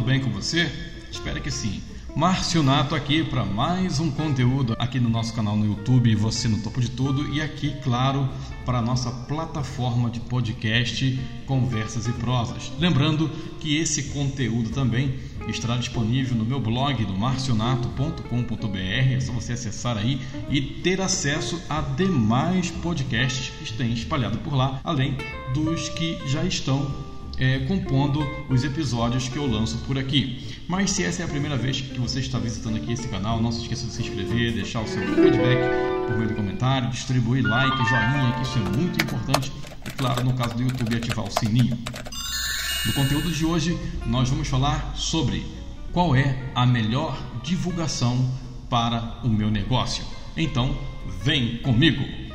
tudo bem com você? Espero que sim. Márcio Nato aqui para mais um conteúdo aqui no nosso canal no YouTube, Você no Topo de Tudo, e aqui, claro, para a nossa plataforma de podcast Conversas e Prosas. Lembrando que esse conteúdo também estará disponível no meu blog do marcionato.com.br, é só você acessar aí e ter acesso a demais podcasts que têm espalhado por lá, além dos que já estão é, compondo os episódios que eu lanço por aqui. Mas se essa é a primeira vez que você está visitando aqui esse canal, não se esqueça de se inscrever, deixar o seu feedback por meio do comentário, distribuir like, joinha, que isso é muito importante. E claro, no caso do YouTube, ativar o sininho. No conteúdo de hoje, nós vamos falar sobre qual é a melhor divulgação para o meu negócio. Então, vem comigo!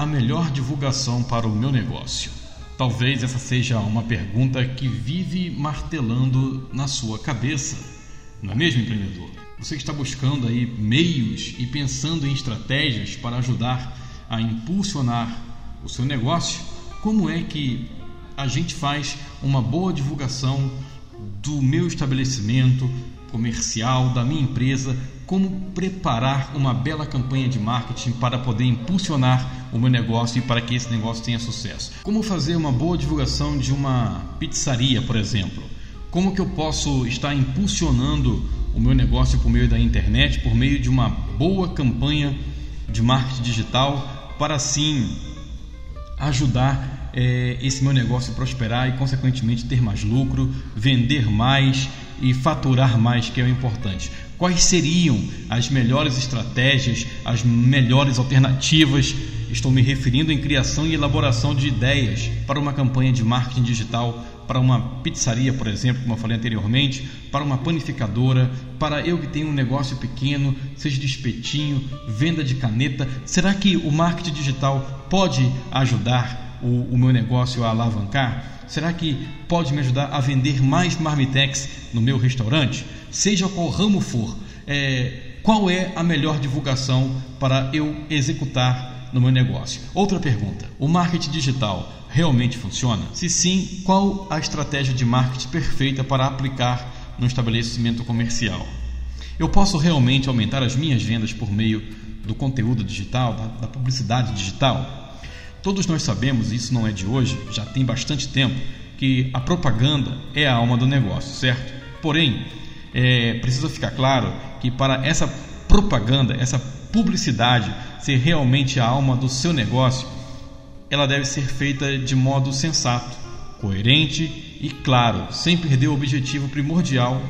A melhor divulgação para o meu negócio? Talvez essa seja uma pergunta que vive martelando na sua cabeça, não é mesmo, empreendedor? Você está buscando aí meios e pensando em estratégias para ajudar a impulsionar o seu negócio? Como é que a gente faz uma boa divulgação do meu estabelecimento comercial, da minha empresa, como preparar uma bela campanha de marketing para poder impulsionar o meu negócio e para que esse negócio tenha sucesso. Como fazer uma boa divulgação de uma pizzaria, por exemplo. Como que eu posso estar impulsionando o meu negócio por meio da internet, por meio de uma boa campanha de marketing digital, para assim ajudar é, esse meu negócio prosperar e, consequentemente, ter mais lucro, vender mais e faturar mais, que é o importante. Quais seriam as melhores estratégias, as melhores alternativas? Estou me referindo em criação e elaboração de ideias para uma campanha de marketing digital, para uma pizzaria, por exemplo, como eu falei anteriormente, para uma panificadora, para eu que tenho um negócio pequeno, seja de espetinho, venda de caneta. Será que o marketing digital pode ajudar o, o meu negócio a alavancar? Será que pode me ajudar a vender mais marmitex no meu restaurante? Seja qual ramo for, é, qual é a melhor divulgação para eu executar no meu negócio? Outra pergunta: o marketing digital realmente funciona? Se sim, qual a estratégia de marketing perfeita para aplicar no estabelecimento comercial? Eu posso realmente aumentar as minhas vendas por meio do conteúdo digital, da, da publicidade digital? Todos nós sabemos, e isso não é de hoje, já tem bastante tempo, que a propaganda é a alma do negócio, certo? Porém, é, precisa ficar claro que para essa propaganda, essa publicidade ser realmente a alma do seu negócio, ela deve ser feita de modo sensato, coerente e claro, sem perder o objetivo primordial.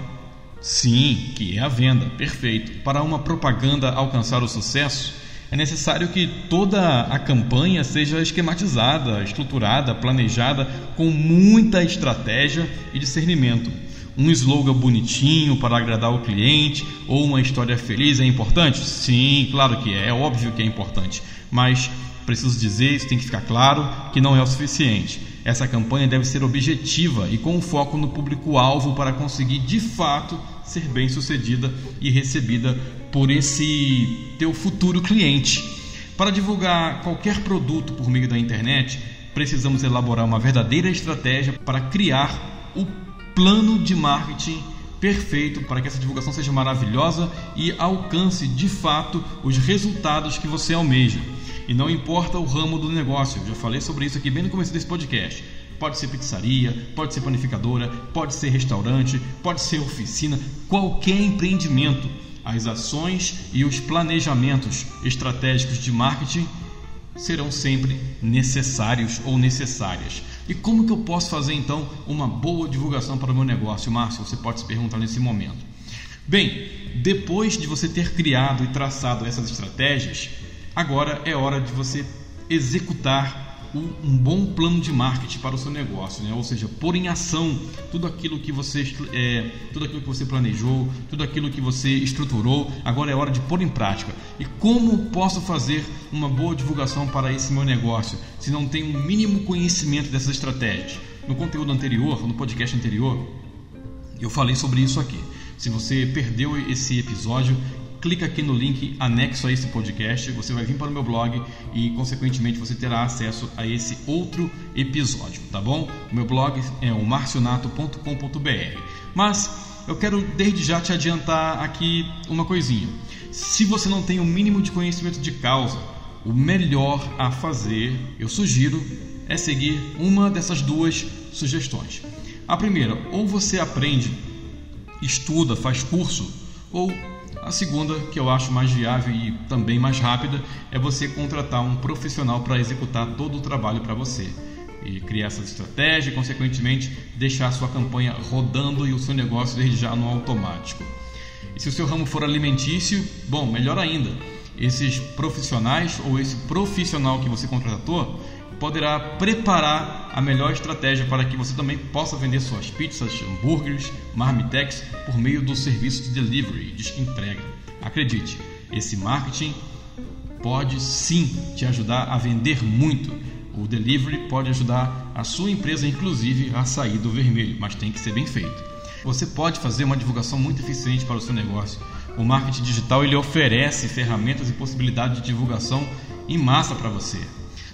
Sim, que é a venda, perfeito. Para uma propaganda alcançar o sucesso, é necessário que toda a campanha seja esquematizada, estruturada, planejada com muita estratégia e discernimento. Um slogan bonitinho para agradar o cliente ou uma história feliz é importante? Sim, claro que é, é óbvio que é importante, mas preciso dizer, isso tem que ficar claro, que não é o suficiente. Essa campanha deve ser objetiva e com foco no público-alvo para conseguir de fato ser bem sucedida e recebida por esse teu futuro cliente. Para divulgar qualquer produto por meio da internet, precisamos elaborar uma verdadeira estratégia para criar o plano de marketing perfeito para que essa divulgação seja maravilhosa e alcance de fato os resultados que você almeja. E não importa o ramo do negócio, eu já falei sobre isso aqui bem no começo desse podcast. Pode ser pizzaria, pode ser panificadora, pode ser restaurante, pode ser oficina, qualquer empreendimento. As ações e os planejamentos estratégicos de marketing serão sempre necessários ou necessárias. E como que eu posso fazer então uma boa divulgação para o meu negócio, Márcio? Você pode se perguntar nesse momento. Bem, depois de você ter criado e traçado essas estratégias, agora é hora de você executar um bom plano de marketing para o seu negócio, né? ou seja, pôr em ação tudo aquilo que você é, tudo aquilo que você planejou, tudo aquilo que você estruturou. Agora é hora de pôr em prática. E como posso fazer uma boa divulgação para esse meu negócio se não tenho um mínimo conhecimento dessas estratégias? No conteúdo anterior, no podcast anterior, eu falei sobre isso aqui. Se você perdeu esse episódio, clica aqui no link anexo a esse podcast, você vai vir para o meu blog e, consequentemente, você terá acesso a esse outro episódio, tá bom? O meu blog é o marcionato.com.br. Mas eu quero desde já te adiantar aqui uma coisinha. Se você não tem o mínimo de conhecimento de causa, o melhor a fazer, eu sugiro, é seguir uma dessas duas sugestões. A primeira, ou você aprende, estuda, faz curso, ou a segunda, que eu acho mais viável e também mais rápida, é você contratar um profissional para executar todo o trabalho para você e criar essa estratégia e, consequentemente, deixar a sua campanha rodando e o seu negócio desde já no automático. E se o seu ramo for alimentício, bom, melhor ainda, esses profissionais ou esse profissional que você contratou poderá preparar a melhor estratégia para que você também possa vender suas pizzas, hambúrgueres, marmitex por meio do serviço de delivery, de entrega. Acredite, esse marketing pode sim te ajudar a vender muito. O delivery pode ajudar a sua empresa, inclusive, a sair do vermelho, mas tem que ser bem feito. Você pode fazer uma divulgação muito eficiente para o seu negócio. O marketing digital ele oferece ferramentas e possibilidades de divulgação em massa para você.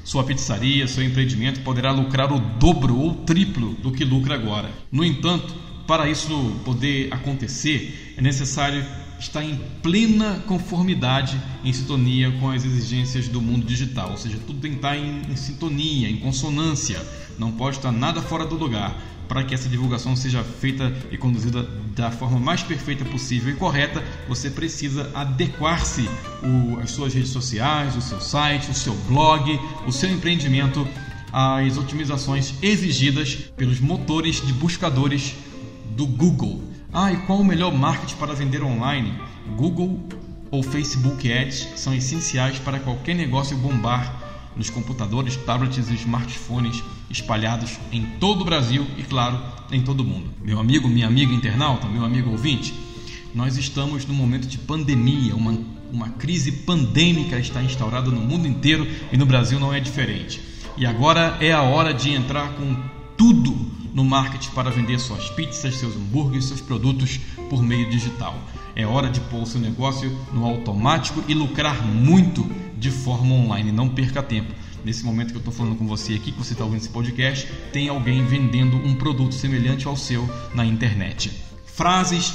Sua pizzaria, seu empreendimento poderá lucrar o dobro ou triplo do que lucra agora. No entanto, para isso poder acontecer, é necessário estar em plena conformidade, em sintonia com as exigências do mundo digital. Ou seja, tudo tem que estar em, em sintonia, em consonância. Não pode estar nada fora do lugar para que essa divulgação seja feita e conduzida da forma mais perfeita possível e correta, você precisa adequar-se às suas redes sociais, o seu site, o seu blog, o seu empreendimento às otimizações exigidas pelos motores de buscadores do Google. Ah, e qual o melhor marketing para vender online? Google ou Facebook Ads são essenciais para qualquer negócio bombar nos computadores, tablets e smartphones espalhados em todo o Brasil e, claro, em todo o mundo. Meu amigo, minha amiga internauta, meu amigo ouvinte, nós estamos num momento de pandemia, uma, uma crise pandêmica está instaurada no mundo inteiro e no Brasil não é diferente. E agora é a hora de entrar com tudo no marketing para vender suas pizzas, seus hambúrgueres, seus produtos por meio digital. É hora de pôr o seu negócio no automático e lucrar muito de forma online. Não perca tempo. Nesse momento que eu estou falando com você aqui, que você está ouvindo esse podcast, tem alguém vendendo um produto semelhante ao seu na internet. Frases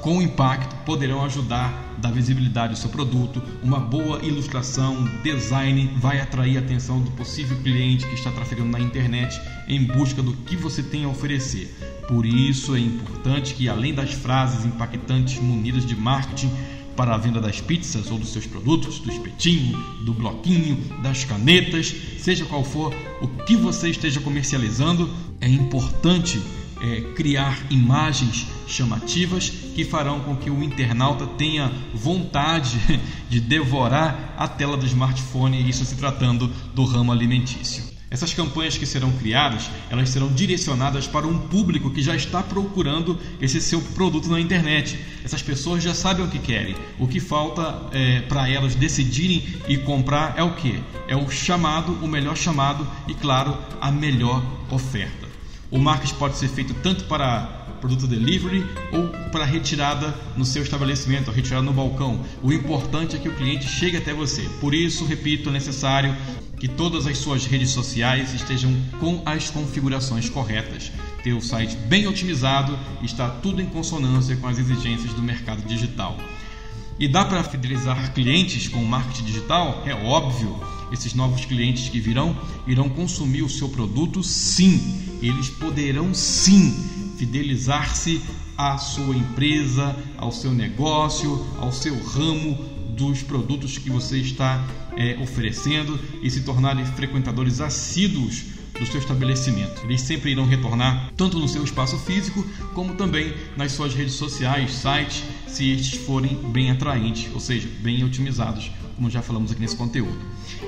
com impacto poderão ajudar a dar visibilidade ao seu produto. Uma boa ilustração, design vai atrair a atenção do possível cliente que está trafegando na internet em busca do que você tem a oferecer. Por isso é importante que, além das frases impactantes munidas de marketing, para a venda das pizzas ou dos seus produtos, do espetinho, do bloquinho, das canetas, seja qual for o que você esteja comercializando, é importante é, criar imagens chamativas que farão com que o internauta tenha vontade de devorar a tela do smartphone, isso se tratando do ramo alimentício. Essas campanhas que serão criadas, elas serão direcionadas para um público que já está procurando esse seu produto na internet. Essas pessoas já sabem o que querem. O que falta é, para elas decidirem e comprar é o que? É o chamado, o melhor chamado e, claro, a melhor oferta. O marketing pode ser feito tanto para produto delivery ou para retirada no seu estabelecimento, retirada no balcão. O importante é que o cliente chegue até você. Por isso, repito, é necessário que todas as suas redes sociais estejam com as configurações corretas. Ter o site bem otimizado está tudo em consonância com as exigências do mercado digital. E dá para fidelizar clientes com marketing digital? É óbvio. Esses novos clientes que virão irão consumir o seu produto, sim. Eles poderão sim fidelizar-se à sua empresa, ao seu negócio, ao seu ramo dos produtos que você está é, oferecendo e se tornarem frequentadores assíduos do seu estabelecimento. Eles sempre irão retornar tanto no seu espaço físico como também nas suas redes sociais, sites, se estes forem bem atraentes, ou seja, bem otimizados, como já falamos aqui nesse conteúdo.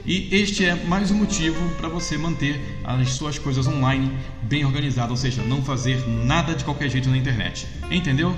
E este é mais um motivo para você manter as suas coisas online bem organizadas, ou seja, não fazer nada de qualquer jeito na internet. Entendeu?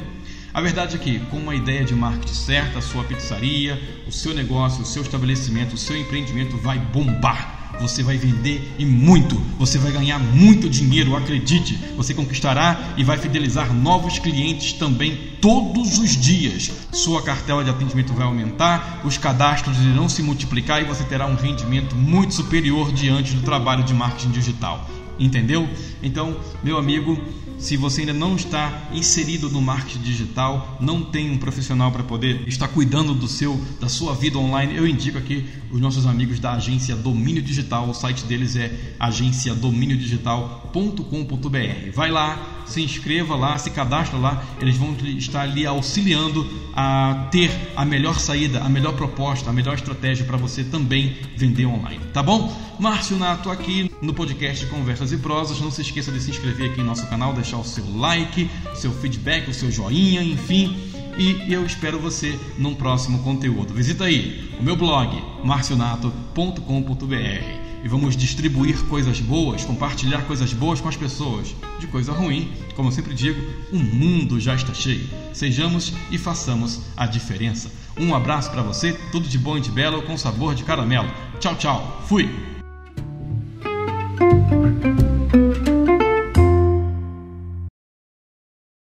A verdade é que, com uma ideia de marketing certa, a sua pizzaria, o seu negócio, o seu estabelecimento, o seu empreendimento vai bombar Você vai vender e muito. Você vai ganhar muito dinheiro, acredite. Você conquistará e vai fidelizar novos clientes também todos os dias. Sua cartela de atendimento vai aumentar, os cadastros irão se multiplicar e você terá um rendimento muito superior diante do trabalho de marketing digital. Entendeu? Então, meu amigo, se você ainda não está inserido no marketing digital, não tem um profissional para poder estar cuidando do seu da sua vida online, eu indico aqui os nossos amigos da agência Domínio Digital. O site deles é agenciadominiodigital.com.br. Vai lá, se inscreva lá, se cadastra lá, eles vão estar lhe auxiliando a ter a melhor saída, a melhor proposta, a melhor estratégia para você também vender online, tá bom? Márcio Nato aqui no podcast Conversas e Prosas. Não se esqueça de se inscrever aqui no nosso canal, deixar o seu like, o seu feedback, o seu joinha, enfim. E eu espero você num próximo conteúdo. Visita aí o meu blog marcionato.com.br e vamos distribuir coisas boas, compartilhar coisas boas com as pessoas. De coisa ruim, como eu sempre digo, o mundo já está cheio. Sejamos e façamos a diferença. Um abraço para você, tudo de bom e de belo com sabor de caramelo. Tchau, tchau. Fui.